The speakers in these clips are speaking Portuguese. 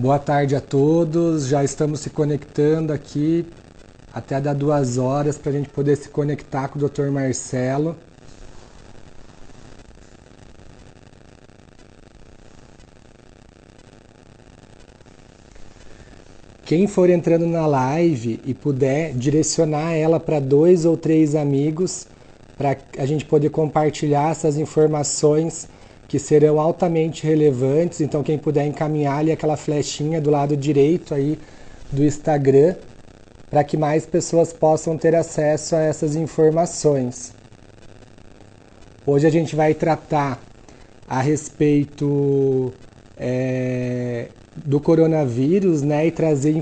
Boa tarde a todos. Já estamos se conectando aqui até dar duas horas para a gente poder se conectar com o Dr. Marcelo. Quem for entrando na live e puder direcionar ela para dois ou três amigos, para a gente poder compartilhar essas informações que serão altamente relevantes. Então, quem puder encaminhar ali aquela flechinha do lado direito aí do Instagram, para que mais pessoas possam ter acesso a essas informações. Hoje a gente vai tratar a respeito é, do coronavírus, né, e trazer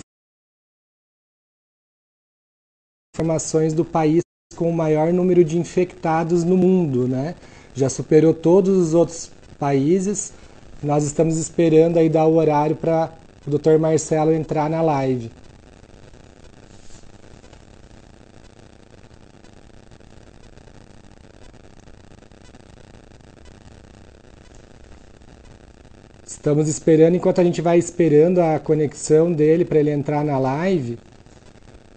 informações do país com o maior número de infectados no mundo, né? Já superou todos os outros países. Nós estamos esperando aí dar o horário para o Dr. Marcelo entrar na live. Estamos esperando, enquanto a gente vai esperando a conexão dele para ele entrar na live,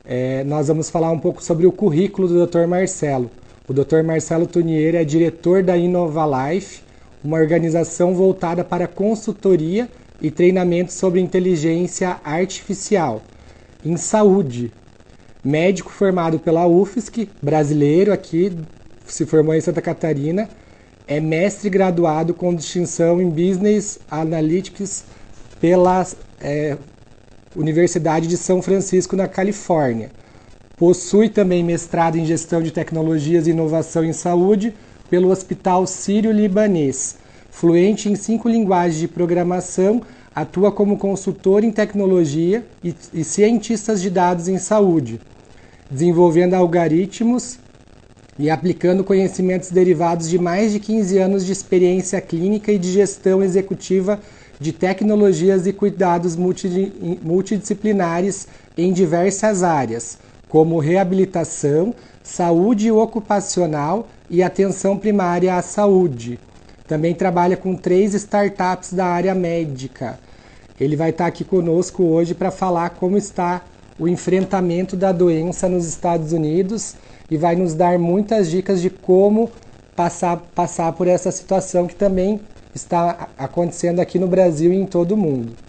é, nós vamos falar um pouco sobre o currículo do Dr. Marcelo. O Dr. Marcelo Tunier é diretor da Innova Life, uma organização voltada para consultoria e treinamento sobre inteligência artificial em saúde. Médico formado pela UFSC, brasileiro aqui, se formou em Santa Catarina, é mestre graduado com distinção em Business Analytics pela é, Universidade de São Francisco, na Califórnia. Possui também mestrado em Gestão de Tecnologias e Inovação em Saúde pelo Hospital Sírio-Libanês. Fluente em cinco linguagens de programação, atua como consultor em tecnologia e, e cientistas de dados em saúde, desenvolvendo algoritmos e aplicando conhecimentos derivados de mais de 15 anos de experiência clínica e de gestão executiva de tecnologias e cuidados multidisciplinares em diversas áreas, como reabilitação, saúde ocupacional e atenção primária à saúde. Também trabalha com três startups da área médica. Ele vai estar aqui conosco hoje para falar como está o enfrentamento da doença nos Estados Unidos e vai nos dar muitas dicas de como passar, passar por essa situação que também está acontecendo aqui no Brasil e em todo o mundo.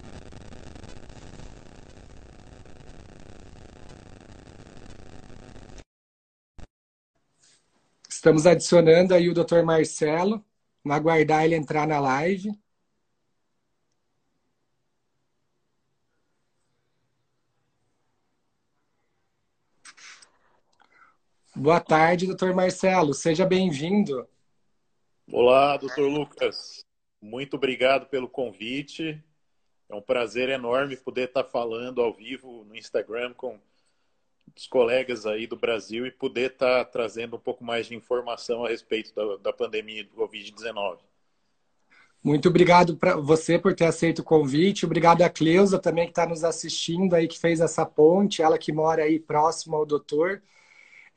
Estamos adicionando aí o Dr. Marcelo. Vamos aguardar ele entrar na live. Boa tarde, doutor Marcelo. Seja bem-vindo. Olá, doutor Lucas. Muito obrigado pelo convite. É um prazer enorme poder estar falando ao vivo no Instagram com os colegas aí do Brasil e poder estar trazendo um pouco mais de informação a respeito da, da pandemia do Covid-19. Muito obrigado para você por ter aceito o convite. Obrigado a Cleusa também que está nos assistindo aí, que fez essa ponte, ela que mora aí próximo ao doutor.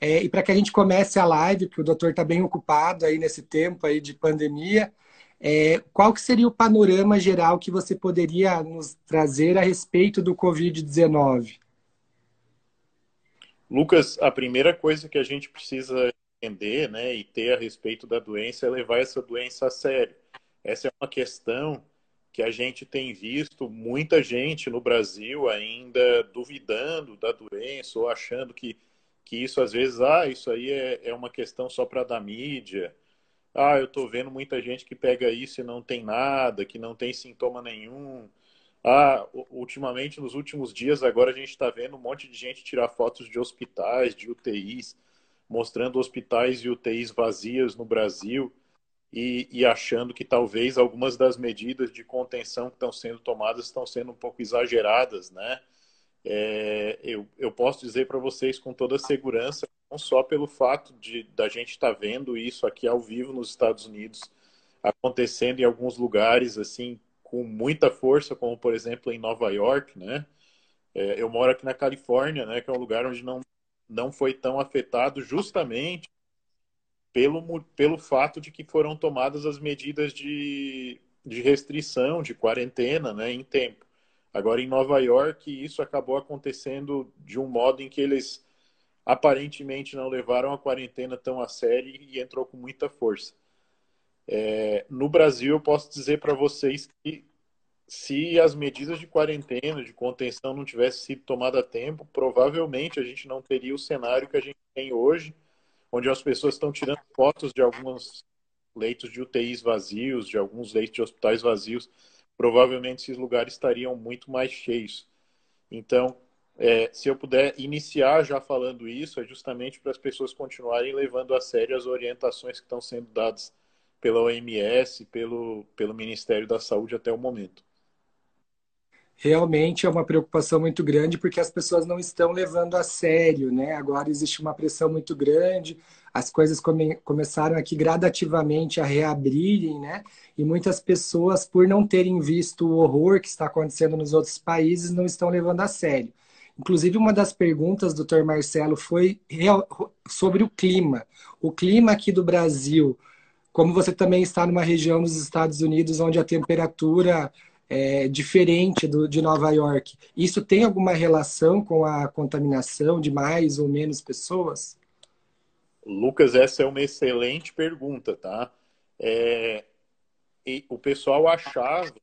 É, e para que a gente comece a live, porque o doutor está bem ocupado aí nesse tempo aí de pandemia, é, qual que seria o panorama geral que você poderia nos trazer a respeito do Covid-19? Lucas, a primeira coisa que a gente precisa entender né, e ter a respeito da doença é levar essa doença a sério. Essa é uma questão que a gente tem visto muita gente no Brasil ainda duvidando da doença ou achando que que isso às vezes, ah, isso aí é, é uma questão só para dar mídia. Ah, eu estou vendo muita gente que pega isso e não tem nada, que não tem sintoma nenhum. Ah, ultimamente, nos últimos dias, agora a gente está vendo um monte de gente tirar fotos de hospitais, de UTIs, mostrando hospitais e UTIs vazias no Brasil e, e achando que talvez algumas das medidas de contenção que estão sendo tomadas estão sendo um pouco exageradas, né? é, eu, eu posso dizer para vocês com toda segurança, não só pelo fato de da gente estar tá vendo isso aqui ao vivo nos Estados Unidos, acontecendo em alguns lugares assim com muita força, como por exemplo em Nova York, né? É, eu moro aqui na Califórnia, né? Que é um lugar onde não não foi tão afetado, justamente pelo, pelo fato de que foram tomadas as medidas de, de restrição, de quarentena, né, em tempo. Agora, em Nova York, isso acabou acontecendo de um modo em que eles aparentemente não levaram a quarentena tão a sério e entrou com muita força. É, no Brasil, eu posso dizer para vocês que se as medidas de quarentena, de contenção não tivessem sido tomadas a tempo, provavelmente a gente não teria o cenário que a gente tem hoje, onde as pessoas estão tirando fotos de alguns leitos de UTIs vazios, de alguns leitos de hospitais vazios. Provavelmente esses lugares estariam muito mais cheios. Então, é, se eu puder iniciar já falando isso, é justamente para as pessoas continuarem levando a sério as orientações que estão sendo dadas pela OMS, pelo, pelo Ministério da Saúde até o momento. Realmente é uma preocupação muito grande porque as pessoas não estão levando a sério, né? Agora existe uma pressão muito grande, as coisas come, começaram aqui gradativamente a reabrirem, né? E muitas pessoas, por não terem visto o horror que está acontecendo nos outros países, não estão levando a sério. Inclusive, uma das perguntas, doutor Marcelo, foi sobre o clima. O clima aqui do Brasil, como você também está numa região dos Estados Unidos onde a temperatura é diferente do, de Nova York, isso tem alguma relação com a contaminação de mais ou menos pessoas? Lucas, essa é uma excelente pergunta, tá? É, o pessoal achava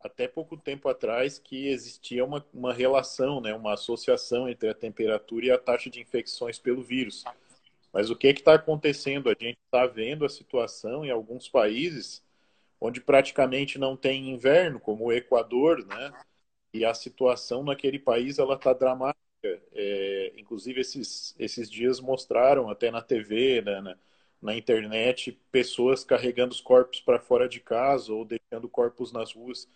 até pouco tempo atrás que existia uma, uma relação, né, uma associação entre a temperatura e a taxa de infecções pelo vírus. Mas o que está acontecendo? A gente está vendo a situação em alguns países onde praticamente não tem inverno, como o Equador, né? E a situação naquele país ela está dramática. É, inclusive esses esses dias mostraram até na TV, né, na, na internet, pessoas carregando os corpos para fora de casa ou deixando corpos nas ruas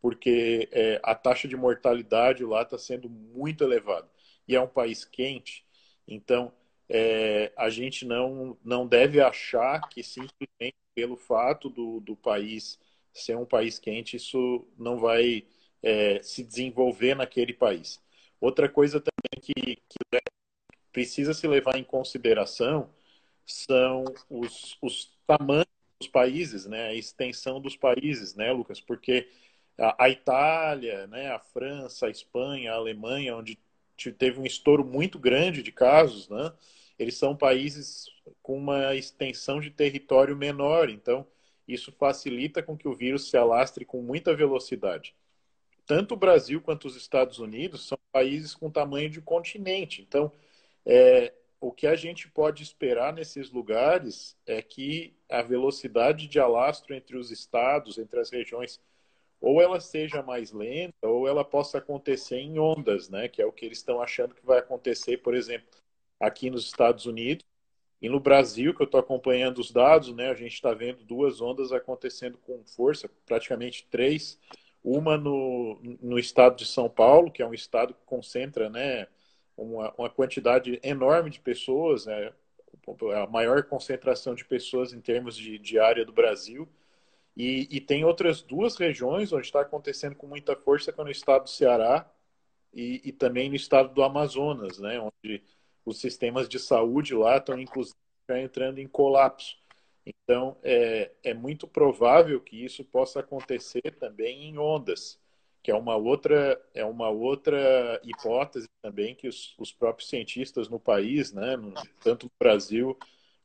porque é, a taxa de mortalidade lá está sendo muito elevada. E é um país quente, então é, a gente não, não deve achar que simplesmente pelo fato do, do país ser um país quente, isso não vai é, se desenvolver naquele país. Outra coisa também que, que precisa se levar em consideração são os, os tamanhos dos países, né? a extensão dos países, né, Lucas? Porque a, Itália, né, a França, a Espanha, a Alemanha, onde teve um estouro muito grande de casos, né, eles são países com uma extensão de território menor, então isso facilita com que o vírus se alastre com muita velocidade. Tanto o Brasil quanto os Estados Unidos são países com tamanho de continente, então é, o que a gente pode esperar nesses lugares é que a velocidade de alastro entre os estados, entre as regiões ou ela seja mais lenta, ou ela possa acontecer em ondas, né? Que é o que eles estão achando que vai acontecer, por exemplo, aqui nos Estados Unidos e no Brasil, que eu estou acompanhando os dados, né? A gente está vendo duas ondas acontecendo com força, praticamente três. Uma no, no estado de São Paulo, que é um estado que concentra, né? Uma, uma quantidade enorme de pessoas, né? a maior concentração de pessoas em termos de, de área do Brasil e, e tem outras duas regiões onde está acontecendo com muita força, que é no estado do Ceará e, e também no estado do Amazonas, né, onde os sistemas de saúde lá estão, inclusive, entrando em colapso. Então, é, é muito provável que isso possa acontecer também em ondas, que é uma outra, é uma outra hipótese também que os, os próprios cientistas no país, né, tanto no Brasil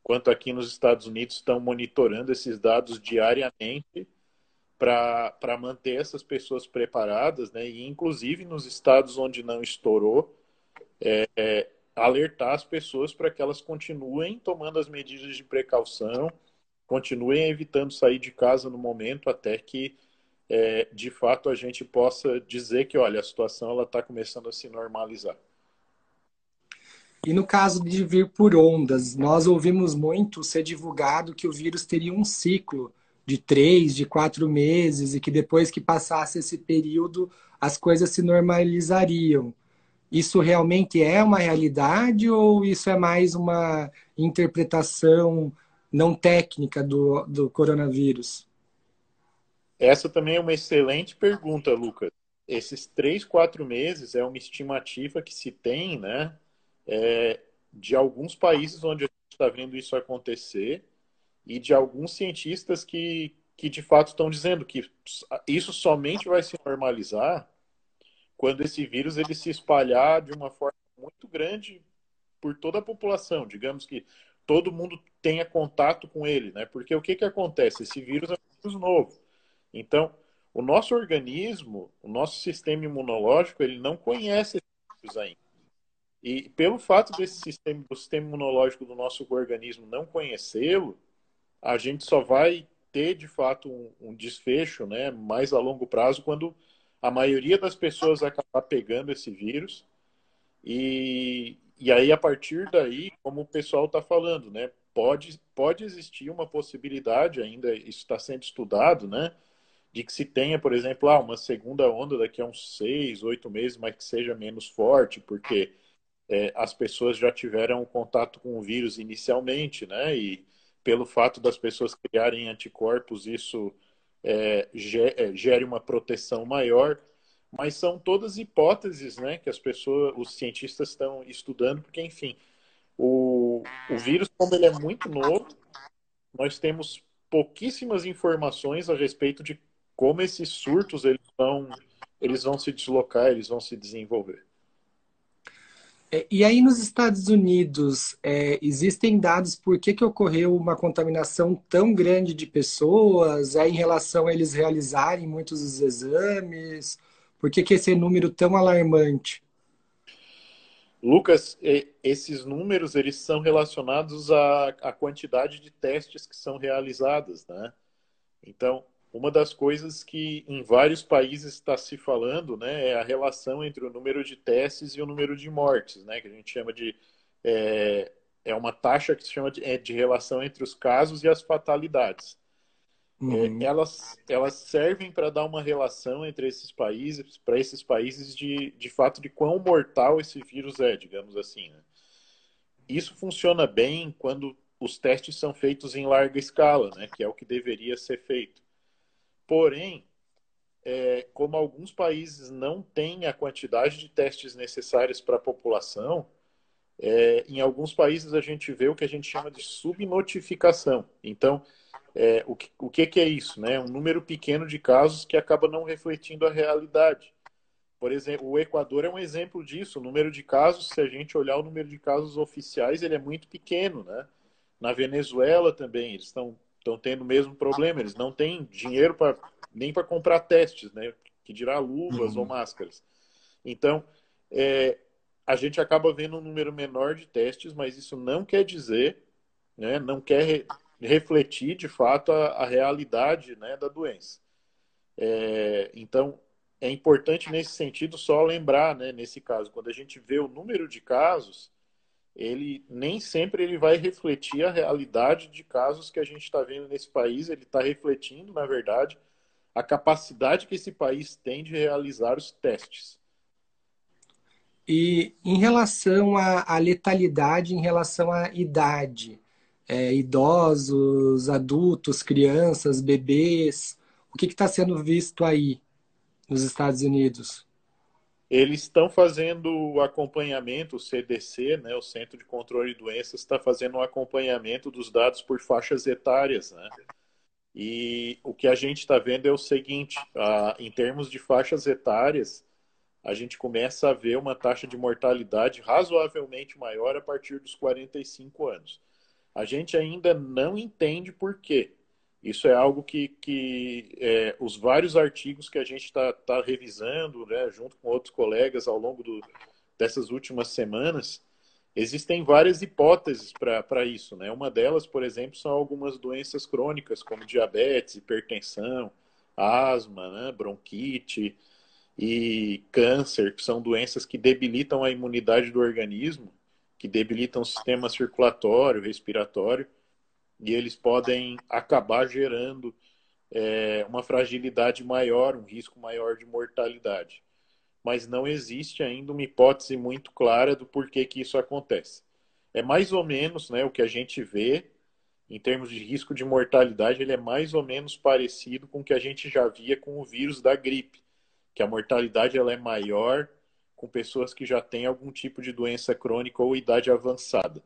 quanto aqui nos Estados Unidos estão monitorando esses dados diariamente para manter essas pessoas preparadas, né? E inclusive nos estados onde não estourou, é, é, alertar as pessoas para que elas continuem tomando as medidas de precaução, continuem evitando sair de casa no momento até que é, de fato a gente possa dizer que, olha, a situação ela está começando a se normalizar. E no caso de vir por ondas, nós ouvimos muito ser divulgado que o vírus teria um ciclo de três, de quatro meses e que depois que passasse esse período as coisas se normalizariam. Isso realmente é uma realidade ou isso é mais uma interpretação não técnica do, do coronavírus? Essa também é uma excelente pergunta, Lucas. Esses três, quatro meses é uma estimativa que se tem, né? É, de alguns países onde a gente está vendo isso acontecer e de alguns cientistas que, que de fato estão dizendo que isso somente vai se normalizar quando esse vírus ele se espalhar de uma forma muito grande por toda a população, digamos que todo mundo tenha contato com ele, né? Porque o que que acontece? Esse vírus é um vírus novo. Então, o nosso organismo, o nosso sistema imunológico, ele não conhece esse vírus ainda. E pelo fato desse sistema, do sistema imunológico do nosso organismo não conhecê-lo, a gente só vai ter de fato um, um, desfecho, né, mais a longo prazo quando a maioria das pessoas acabar pegando esse vírus. E, e aí a partir daí, como o pessoal está falando, né, pode pode existir uma possibilidade ainda, isso está sendo estudado, né, de que se tenha, por exemplo, ah, uma segunda onda daqui a uns seis, oito meses, mas que seja menos forte, porque é, as pessoas já tiveram contato com o vírus inicialmente, né? E pelo fato das pessoas criarem anticorpos, isso é, é, gere uma proteção maior. Mas são todas hipóteses, né? Que as pessoas, os cientistas estão estudando, porque enfim, o, o vírus, como ele é muito novo, nós temos pouquíssimas informações a respeito de como esses surtos eles vão, eles vão se deslocar, eles vão se desenvolver. É, e aí nos Estados Unidos, é, existem dados por que, que ocorreu uma contaminação tão grande de pessoas? É em relação a eles realizarem muitos dos exames? Por que, que esse número tão alarmante? Lucas, esses números eles são relacionados à, à quantidade de testes que são realizadas, né? Então, uma das coisas que em vários países está se falando né, é a relação entre o número de testes e o número de mortes, né, que a gente chama de. É, é uma taxa que se chama de, é, de relação entre os casos e as fatalidades. É, uhum. É, elas, elas servem para dar uma relação entre esses países, para esses países de, de fato de quão mortal esse vírus é, digamos assim. Né? Isso funciona bem quando os testes são feitos em larga escala, né, que é o que deveria ser feito. Porém, é, como alguns países não têm a quantidade de testes necessários para a população, é, em alguns países a gente vê o que a gente chama de subnotificação. Então, é, o, que, o que, é isso? Né? Um número pequeno de casos que acaba não refletindo a realidade. Por exemplo, o Equador é um exemplo disso. O número de casos, se a gente olhar o número de casos oficiais, ele é muito pequeno. Né? Na Venezuela também, eles estão estão tendo o mesmo problema. Eles não têm dinheiro para nem para comprar testes, né? Que dirá luvas uhum. ou máscaras. Então, é, a gente acaba vendo um número menor de testes, mas isso não quer dizer, né? Não quer re refletir de fato a, a realidade, né, da doença. É, então, é importante nesse sentido só lembrar, né, nesse caso, quando a gente vê o número de casos, ele nem sempre ele vai refletir a realidade de casos que a gente está vendo nesse país. Ele está refletindo, na verdade, a capacidade que esse país tem de realizar os testes. E em relação à, letalidade, em relação à idade, é, idosos, adultos, crianças, bebês, o que está sendo visto aí nos Estados Unidos? Eles estão fazendo o acompanhamento, o CDC, né, o Centro de Controle de Doenças, está fazendo um acompanhamento dos dados por faixas etárias. Né? E o que a gente está vendo é o seguinte: a, em termos de faixas etárias, a gente começa a ver uma taxa de mortalidade razoavelmente maior a partir dos 45 anos. A gente ainda não entende por quê. Isso é algo que, que é, os vários artigos que a gente está tá revisando, né, junto com outros colegas ao longo do, dessas últimas semanas, existem várias hipóteses para isso. Né? Uma delas, por exemplo, são algumas doenças crônicas, como diabetes, hipertensão, asma, né, bronquite e câncer, que são doenças que debilitam a imunidade do organismo, que debilitam o sistema circulatório, respiratório e eles podem acabar gerando é, uma fragilidade maior, um risco maior de mortalidade. Mas não existe ainda uma hipótese muito clara do porquê que isso acontece. É mais ou menos né, o que a gente vê em termos de risco de mortalidade, ele é mais ou menos parecido com o que a gente já via com o vírus da gripe, que a mortalidade ela é maior com pessoas que já têm algum tipo de doença crônica ou idade avançada.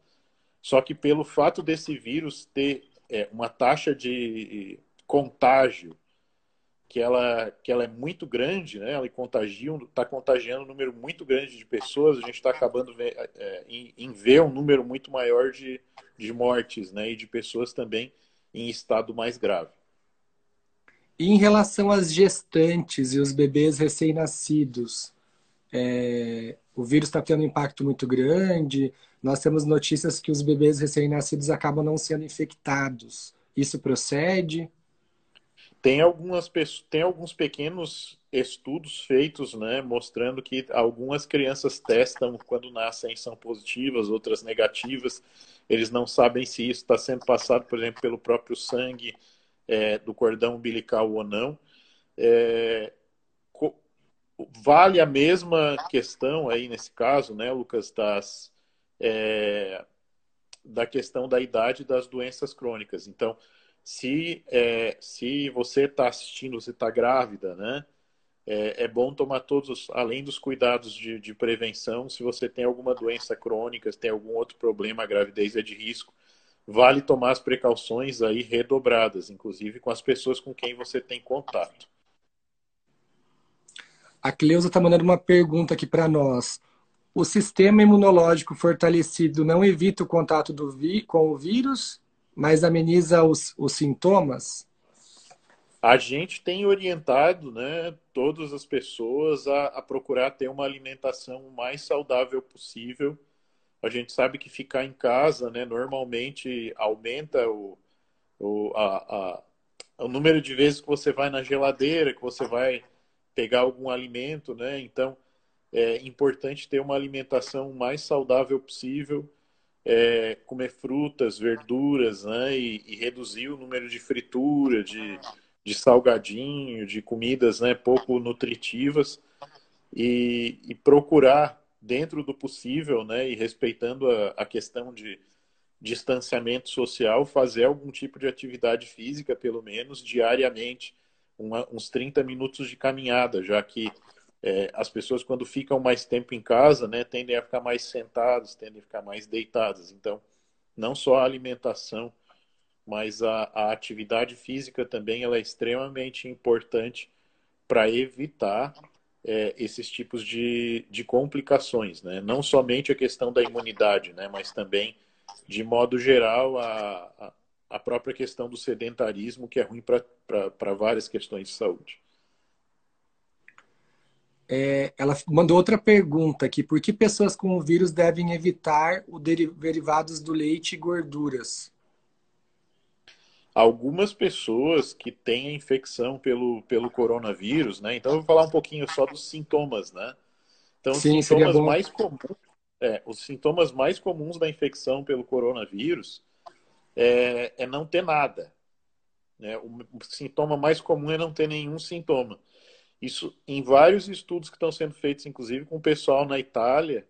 Só que pelo fato desse vírus ter é, uma taxa de contágio que ela, que ela é muito grande, né? Ela contagia, está contagiando um número muito grande de pessoas. A gente está acabando ver, é, em, em, ver um número muito maior de, de mortes, né? E de pessoas também em estado mais grave. E em relação às gestantes e os bebês recém-nascidos, é, o vírus está tendo um impacto muito grande. Nós temos notícias que os bebês recém-nascidos acabam não sendo infectados. Isso procede? Tem, algumas, tem alguns pequenos estudos feitos, né, mostrando que algumas crianças testam quando nascem são positivas, outras negativas. Eles não sabem se isso está sendo passado, por exemplo, pelo próprio sangue é, do cordão umbilical ou não. É, vale a mesma questão aí nesse caso, né, Lucas, das, é, da questão da idade das doenças crônicas. Então, se, é, se você está assistindo, você está grávida, né? É, é, bom tomar todos, além dos cuidados de, de, prevenção, se você tem alguma doença crônica, se tem algum outro problema, a gravidez é de risco, vale tomar as precauções aí redobradas, inclusive com as pessoas com quem você tem contato. A Cleusa está mandando uma pergunta aqui para nós. O sistema imunológico fortalecido não evita o contato com o vírus? mas ameniza os, os sintomas? A gente tem orientado né, todas as pessoas a, a, procurar ter uma alimentação o mais saudável possível. A gente sabe que ficar em casa né, normalmente aumenta o, o, a, a, o número de vezes que você vai na geladeira, que você vai pegar algum alimento. Né? Então, é importante ter uma alimentação mais saudável possível é, comer frutas, verduras, né? E, e, reduzir o número de fritura, de, de salgadinho, de comidas né, pouco nutritivas e, e procurar, dentro do possível, né, e respeitando a, a questão de distanciamento social, fazer algum tipo de atividade física, pelo menos diariamente, uma, uns 30 minutos de caminhada, já que é, as pessoas quando ficam mais tempo em casa, né, tendem a ficar mais sentadas, tendem a ficar mais deitadas. Então, não só a alimentação, mas a, a atividade física também ela é extremamente importante para evitar é, esses tipos de, de complicações, né? Não somente a questão da imunidade, né, mas também, de modo geral, a, a, a própria questão do sedentarismo, que é ruim para várias questões de saúde. É, ela mandou outra pergunta aqui. Por que pessoas com o vírus devem evitar os derivados do leite e gorduras? Algumas pessoas que têm a infecção pelo, pelo coronavírus, né? Então eu vou falar um pouquinho só dos sintomas, né? Então, Sim, os sintomas mais comuns, é, os sintomas mais comuns da infecção pelo coronavírus é, é não ter nada. Né? O, o sintoma mais comum é não ter nenhum sintoma. Isso em vários estudos que estão sendo feitos, inclusive com o pessoal na Itália,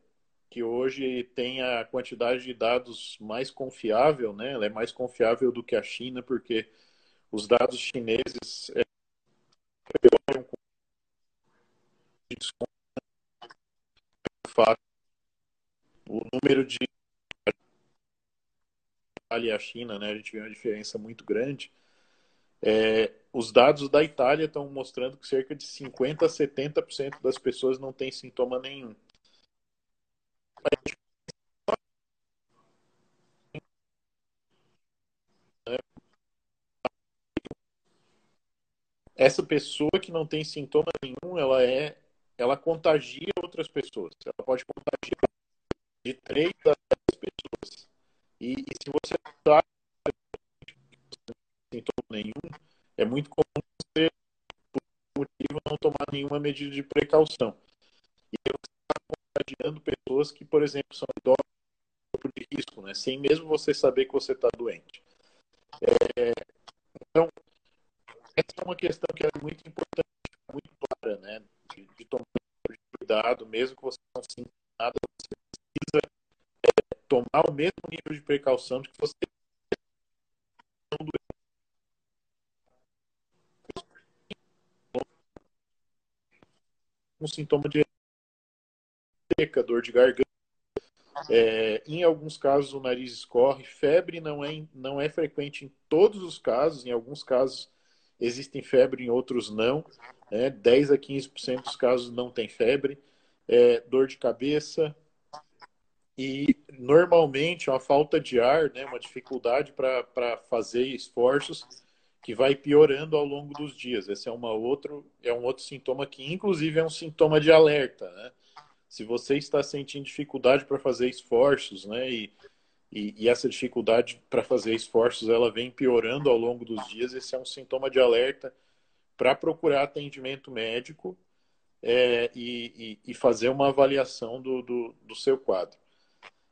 que hoje tem a quantidade de dados mais confiável, né? Ela é mais confiável do que a China, porque os dados chineses é, o número de a China, né? A gente vê uma diferença muito grande. É, os dados da Itália estão mostrando que cerca de 50% a 70% das pessoas não têm sintoma nenhum. Essa pessoa que não tem sintoma nenhum, ela é, ela contagia outras pessoas. Ela pode contagiar de 3 a 10 pessoas. E, e se você sabe sintoma nenhum, é muito comum você, por motivo, não tomar nenhuma medida de precaução. E você está contagiando pessoas que, por exemplo, são idosos de risco, né? sem mesmo você saber que você está doente. É, então, essa é uma questão que é muito importante, muito clara, né? De, de tomar cuidado, mesmo que você não sinta nada, você precisa é, tomar o mesmo nível de precaução de que você um sintoma de seca, dor de garganta. É, em alguns casos o nariz escorre, febre não é, não é frequente em todos os casos, em alguns casos, existem febre, em outros não. Né? 10 a 15% dos casos não tem febre. É, dor de cabeça e normalmente uma falta de ar, né, uma dificuldade para fazer esforços que vai piorando ao longo dos dias. Esse é, uma outro, é um outro sintoma que, inclusive, é um sintoma de alerta. Né? Se você está sentindo dificuldade para fazer esforços, né, e e, e essa dificuldade para fazer esforços ela vem piorando ao longo dos dias. Esse é um sintoma de alerta para procurar atendimento médico é, e, e, e, fazer uma avaliação do, do, do, seu quadro.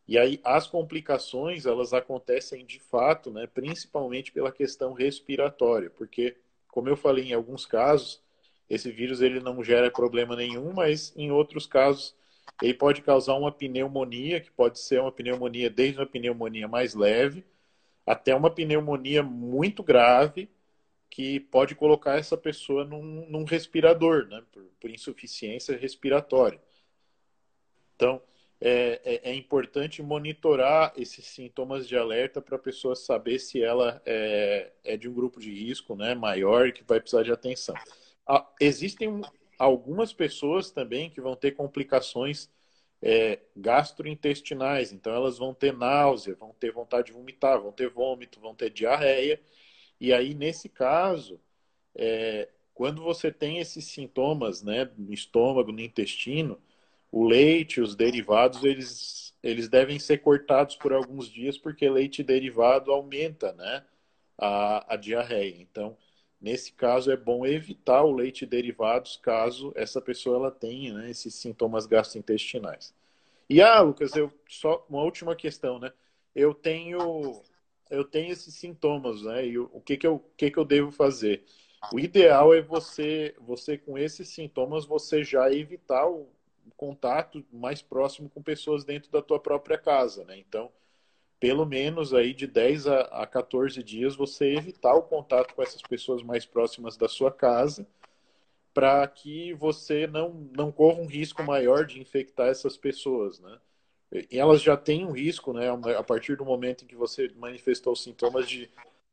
E aí as complicações elas acontecem de fato, né, principalmente pela questão respiratória, porque como eu falei em alguns casos esse vírus ele não gera problema nenhum, mas em outros casos ele pode causar uma pneumonia, que pode ser uma pneumonia desde uma pneumonia mais leve até uma pneumonia muito grave, que pode colocar essa pessoa num, num respirador, né, por, por, insuficiência respiratória. Então, é, é, é, importante monitorar esses sintomas de alerta para a pessoa saber se ela é, é, de um grupo de risco né, maior que vai precisar de atenção. Ah, existem algumas pessoas também que vão ter complicações é, gastrointestinais, então elas vão ter náusea, vão ter vontade de vomitar, vão ter vômito, vão ter diarreia. E aí, nesse caso, é, quando você tem esses sintomas né, no estômago, no intestino, o leite, os derivados, eles, eles devem ser cortados por alguns dias, porque leite derivado aumenta né, a, a diarreia. Então, Nesse caso, é bom evitar o leite derivados caso essa pessoa ela tenha né, esses sintomas gastrointestinais. E ah, Lucas, eu só uma última questão, né? Eu tenho eu tenho esses sintomas, né? E o, o que que eu que que eu devo fazer? O ideal é você você com esses sintomas você já evitar o contato mais próximo com pessoas dentro da tua própria casa, né? Então, pelo menos aí de 10 a, a 14 dias você evitar o contato com essas pessoas mais próximas da sua casa para que você não, não corra um risco maior de infectar essas pessoas, né? E elas já têm um risco, né? A partir do momento em que você manifestou sintomas de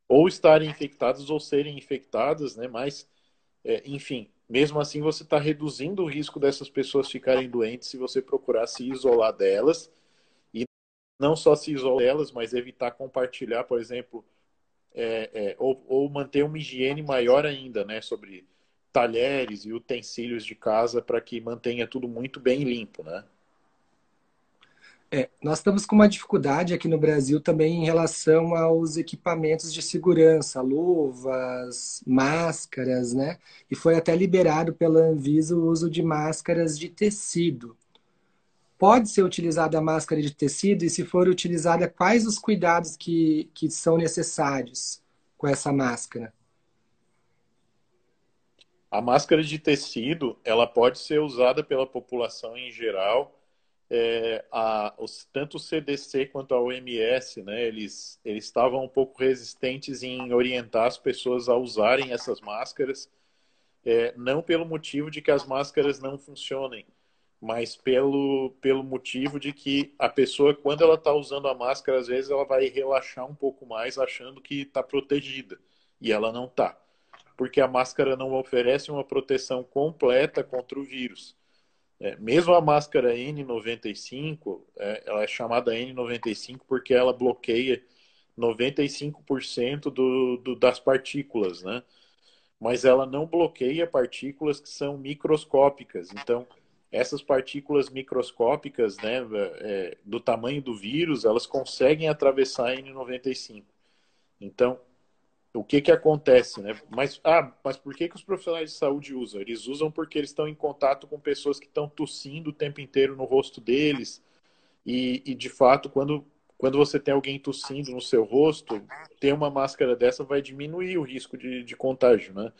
ou estarem infectadas ou serem infectadas, né? Mas, é, enfim, mesmo assim você está reduzindo o risco dessas pessoas ficarem doentes se você procurar se isolar delas não só se isolar delas, mas evitar compartilhar, por exemplo, é, é, ou, ou, manter uma higiene maior ainda, né, sobre talheres e utensílios de casa para que mantenha tudo muito bem limpo, né? É, nós estamos com uma dificuldade aqui no Brasil também em relação aos equipamentos de segurança, luvas, máscaras, né? E foi até liberado pela Anvisa o uso de máscaras de tecido pode ser utilizada a máscara de tecido e se for utilizada, quais os cuidados que, que são necessários com essa máscara? A máscara de tecido, ela pode ser usada pela população em geral. É, a, os, tanto o CDC quanto a OMS, né, eles, eles estavam um pouco resistentes em orientar as pessoas a usarem essas máscaras, é, não pelo motivo de que as máscaras não funcionem, mas pelo, pelo motivo de que a pessoa, quando ela está usando a máscara, às vezes ela vai relaxar um pouco mais achando que está protegida e ela não está. Porque a máscara não oferece uma proteção completa contra o vírus. É, mesmo a máscara N95, é, ela é chamada N95 porque ela bloqueia 95% do, do, das partículas, né? Mas ela não bloqueia partículas que são microscópicas. Então, essas partículas microscópicas, né, é, do tamanho do vírus, elas conseguem atravessar a N95. Então, o que que acontece, né? Mas, ah, mas por que que os profissionais de saúde usam? Eles usam porque eles estão em contato com pessoas que estão tossindo o tempo inteiro no rosto deles e, e de fato, quando quando você tem alguém tossindo no seu rosto, ter uma máscara dessa vai diminuir o risco de, de contágio, né?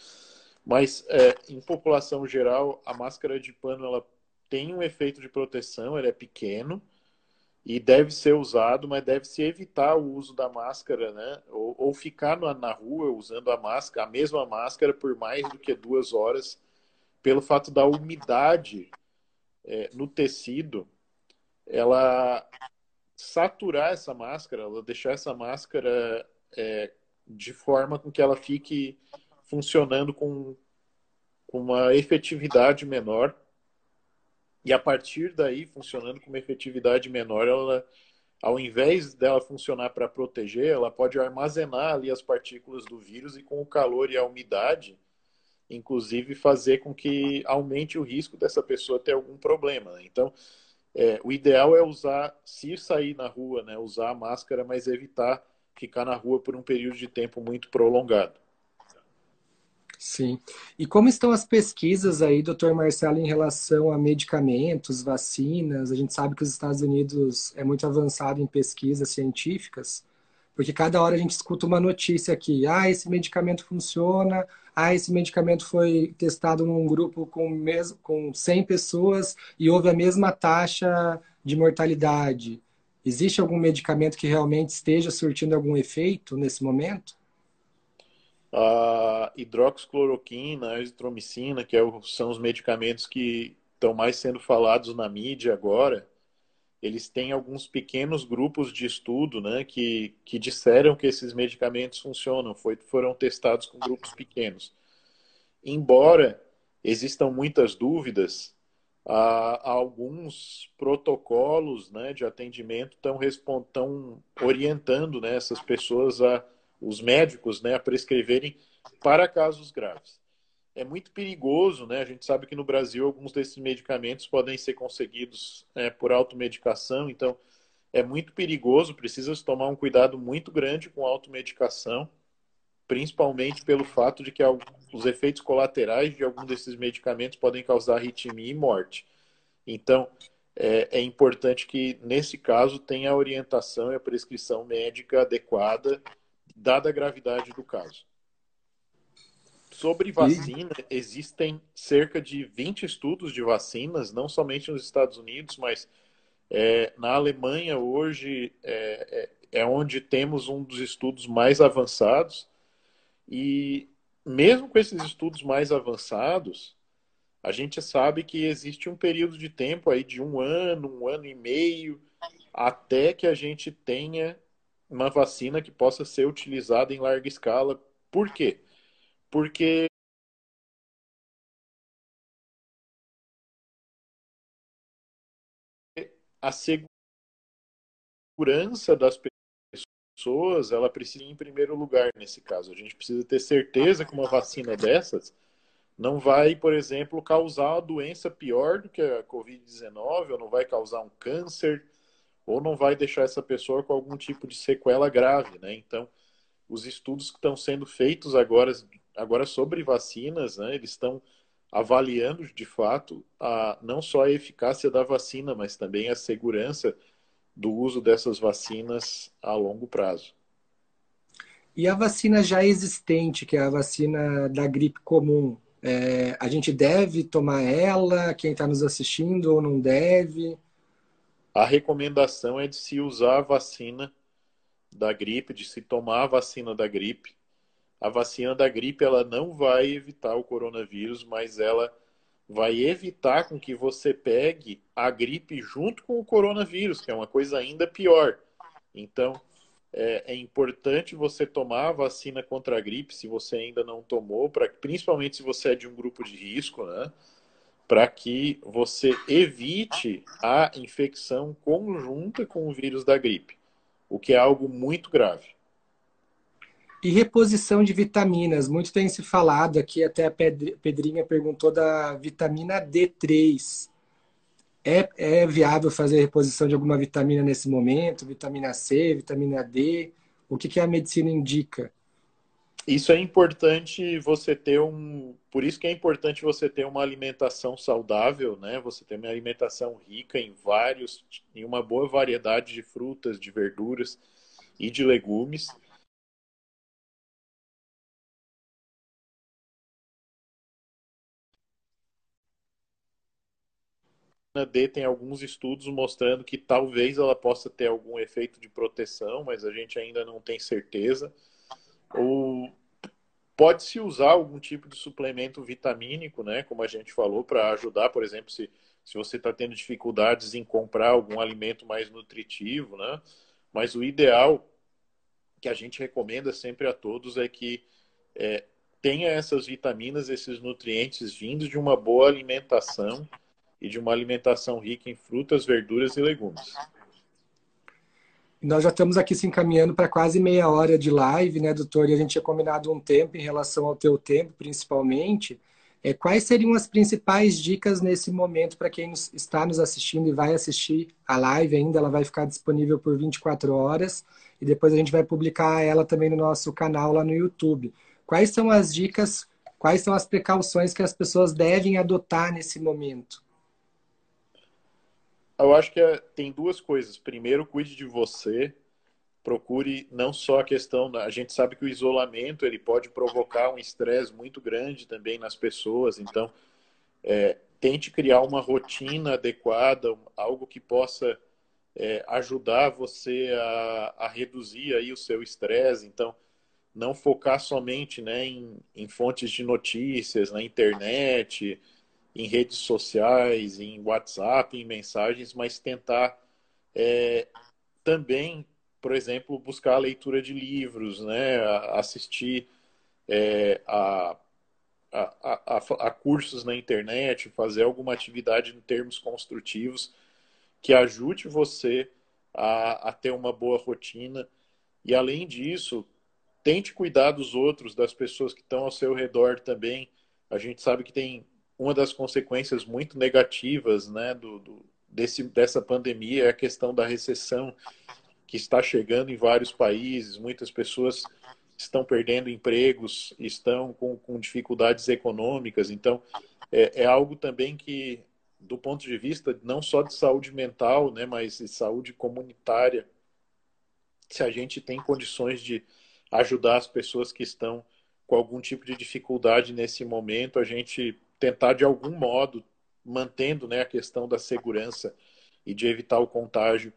Mas é, em população geral, a máscara de pano ela tem um efeito de proteção, ele é pequeno e deve ser usado, mas deve-se evitar o uso da máscara, né? Ou, ou ficar na, na, rua usando a máscara, a mesma máscara por mais do que duas horas, pelo fato da umidade é, no tecido, ela saturar essa máscara, ela deixar essa máscara é, de forma com que ela fique funcionando com, com uma efetividade menor. E a partir daí, funcionando com uma efetividade menor, ela, ao invés dela funcionar para proteger, ela pode armazenar ali as partículas do vírus e com o calor e a umidade, inclusive fazer com que aumente o risco dessa pessoa ter algum problema. Né? Então, é, o ideal é usar, se sair na rua, né, usar a máscara, mas evitar ficar na rua por um período de tempo muito prolongado. Sim. E como estão as pesquisas aí, doutor Marcelo, em relação a medicamentos, vacinas? A gente sabe que os Estados Unidos é muito avançado em pesquisas científicas, porque cada hora a gente escuta uma notícia aqui. Ah, esse medicamento funciona. Ah, esse medicamento foi testado num grupo com, mesmo, com 100 pessoas e houve a mesma taxa de mortalidade. Existe algum medicamento que realmente esteja surtindo algum efeito nesse momento? A hidroxicloroquina, a azitromicina, que é são os medicamentos que estão mais sendo falados na mídia agora, eles têm alguns pequenos grupos de estudo né, que, que disseram que esses medicamentos funcionam, foi, foram testados com grupos pequenos. Embora existam muitas dúvidas, alguns protocolos né, de atendimento estão orientando né, essas pessoas, a, os médicos, né, a prescreverem para casos graves. É muito perigoso, né? A gente sabe que no Brasil alguns desses medicamentos podem ser conseguidos é, por automedicação, então é muito perigoso, precisa se tomar um cuidado muito grande com a automedicação, principalmente pelo fato de que os efeitos colaterais de algum desses medicamentos podem causar arritmia e morte. Então, é, é, importante que, nesse caso, tenha a orientação e a prescrição médica adequada, dada a gravidade do caso. Sobre vacina, existem cerca de 20 estudos de vacinas, não somente nos Estados Unidos, mas é, na Alemanha hoje é, é, é onde temos um dos estudos mais avançados. E mesmo com esses estudos mais avançados, a gente sabe que existe um período de tempo aí de um ano, um ano e meio, até que a gente tenha uma vacina que possa ser utilizada em larga escala. Por quê? Porque a segurança das pessoas, ela precisa ir em primeiro lugar nesse caso. A gente precisa ter certeza que uma vacina dessas não vai, por exemplo, causar uma doença pior do que a Covid-19, ou não vai causar um câncer, ou não vai deixar essa pessoa com algum tipo de sequela grave, né? Então, os estudos que estão sendo feitos agora, agora sobre vacinas, né, eles estão avaliando de fato a, não só a eficácia da vacina, mas também a segurança do uso dessas vacinas a longo prazo. E a vacina já existente, que é a vacina da gripe comum, é, a gente deve tomar ela? Quem está nos assistindo ou não deve? A recomendação é de se usar a vacina da gripe, de se tomar a vacina da gripe. A vacina da gripe ela não vai evitar o coronavírus, mas ela vai evitar com que você pegue a gripe junto com o coronavírus, que é uma coisa ainda pior. Então, é, é, importante você tomar a vacina contra a gripe, se você ainda não tomou, pra, principalmente se você é de um grupo de risco, né? Para que você evite a infecção conjunta com o vírus da gripe, o que é algo muito grave. E reposição de vitaminas. Muito tem se falado aqui, até a Pedrinha perguntou da vitamina D3. É, é viável fazer reposição de alguma vitamina nesse momento? Vitamina C, vitamina D? O que, que a medicina indica? Isso é importante você ter um. Por isso que é importante você ter uma alimentação saudável, né? Você ter uma alimentação rica em vários, em uma boa variedade de frutas, de verduras e de legumes D tem alguns estudos mostrando que talvez ela possa ter algum efeito de proteção, mas a gente ainda não tem certeza. Ou pode-se usar algum tipo de suplemento vitamínico, né? Como a gente falou, para ajudar, por exemplo, se, se você está tendo dificuldades em comprar algum alimento mais nutritivo, né? Mas o ideal que a gente recomenda sempre a todos é que é, tenha essas vitaminas, esses nutrientes vindos de uma boa alimentação e de uma alimentação rica em frutas, verduras e legumes. Nós já estamos aqui se encaminhando para quase meia hora de live, né, doutor? E a gente tinha combinado um tempo em relação ao teu tempo, principalmente. É, quais seriam as principais dicas nesse momento para quem está nos assistindo e vai assistir a live ainda? Ela vai ficar disponível por 24 horas e depois a gente vai publicar ela também no nosso canal lá no YouTube. Quais são as dicas, quais são as precauções que as pessoas devem adotar nesse momento? Eu acho que é, tem duas coisas. Primeiro, cuide de você. Procure não só a questão, a gente sabe que o isolamento ele pode provocar um estresse muito grande também nas pessoas. Então, é, tente criar uma rotina adequada, algo que possa é, ajudar você a, a, reduzir aí o seu estresse. Então, não focar somente né, em, em fontes de notícias na internet, em redes sociais, em WhatsApp, em mensagens, mas tentar é, também, por exemplo, buscar a leitura de livros, né, assistir é, a, a, a, a, cursos na internet, fazer alguma atividade em termos construtivos que ajude você a, a ter uma boa rotina. E além disso, tente cuidar dos outros, das pessoas que estão ao seu redor também. A gente sabe que tem uma das consequências muito negativas né, do, do, desse, dessa pandemia é a questão da recessão que está chegando em vários países. Muitas pessoas estão perdendo empregos, estão com, com dificuldades econômicas. Então, é, é, algo também que, do ponto de vista não só de saúde mental, né, mas de saúde comunitária, se a gente tem condições de ajudar as pessoas que estão com algum tipo de dificuldade nesse momento, a gente tentar de algum modo, mantendo né, a questão da segurança e de evitar o contágio,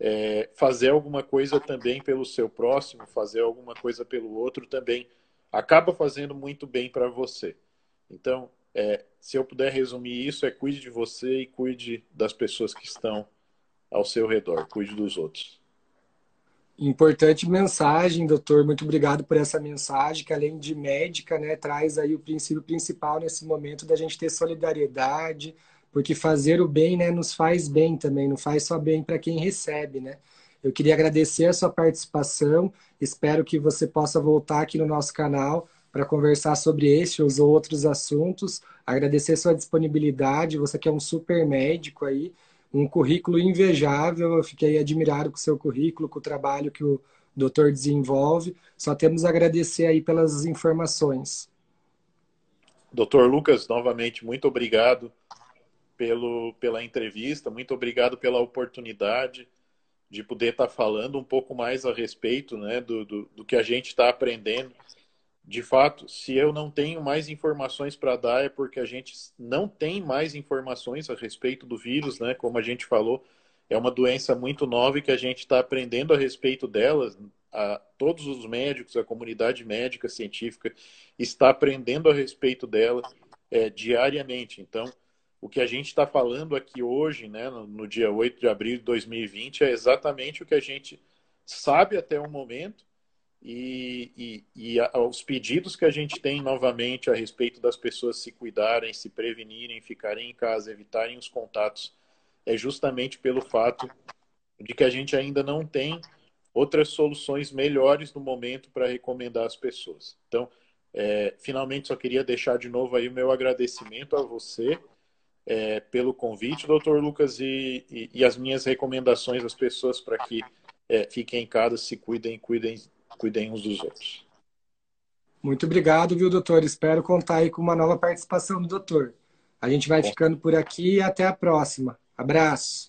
é, fazer alguma coisa também pelo seu próximo, fazer alguma coisa pelo outro também acaba fazendo muito bem para você. Então, é, se eu puder resumir isso, é cuide de você e cuide das pessoas que estão ao seu redor, cuide dos outros. Importante mensagem, doutor. Muito obrigado por essa mensagem, que além de médica, né, traz aí o princípio principal nesse momento da gente ter solidariedade, porque fazer o bem, né, nos faz bem também, não faz só bem para quem recebe, né? Eu queria agradecer a sua participação. Espero que você possa voltar aqui no nosso canal para conversar sobre este ou outros assuntos. Agradecer sua disponibilidade. Você que é um super médico aí um currículo invejável. Eu fiquei admirado com o seu currículo, com o trabalho que o doutor desenvolve. Só temos a agradecer aí pelas informações. Doutor Lucas, novamente, muito obrigado pelo, pela entrevista, muito obrigado pela oportunidade de poder estar falando um pouco mais a respeito né, do, do, do que a gente está aprendendo de fato, se eu não tenho mais informações para dar, é porque a gente não tem mais informações a respeito do vírus, né? Como a gente falou, é uma doença muito nova e que a gente está aprendendo a respeito dela. A, todos os médicos, a comunidade médica científica está aprendendo a respeito dela é, diariamente. Então, o que a gente está falando aqui hoje, né, no, no dia 8 de abril de 2020, é exatamente o que a gente sabe até o momento e, e, e pedidos que a gente tem novamente a respeito das pessoas se cuidarem, se prevenirem, ficarem em casa, evitarem os contatos, é justamente pelo fato de que a gente ainda não tem outras soluções melhores no momento para recomendar às pessoas. Então, é, finalmente, só queria deixar de novo aí o meu agradecimento a você é, pelo convite, doutor Lucas, e, e, e, as minhas recomendações às pessoas para que é, fiquem em casa, se cuidem, cuidem cuidem uns dos outros. Muito obrigado, viu, doutor? Espero contar aí com uma nova participação do doutor. A gente vai Bom. ficando por aqui e até a próxima. Abraço.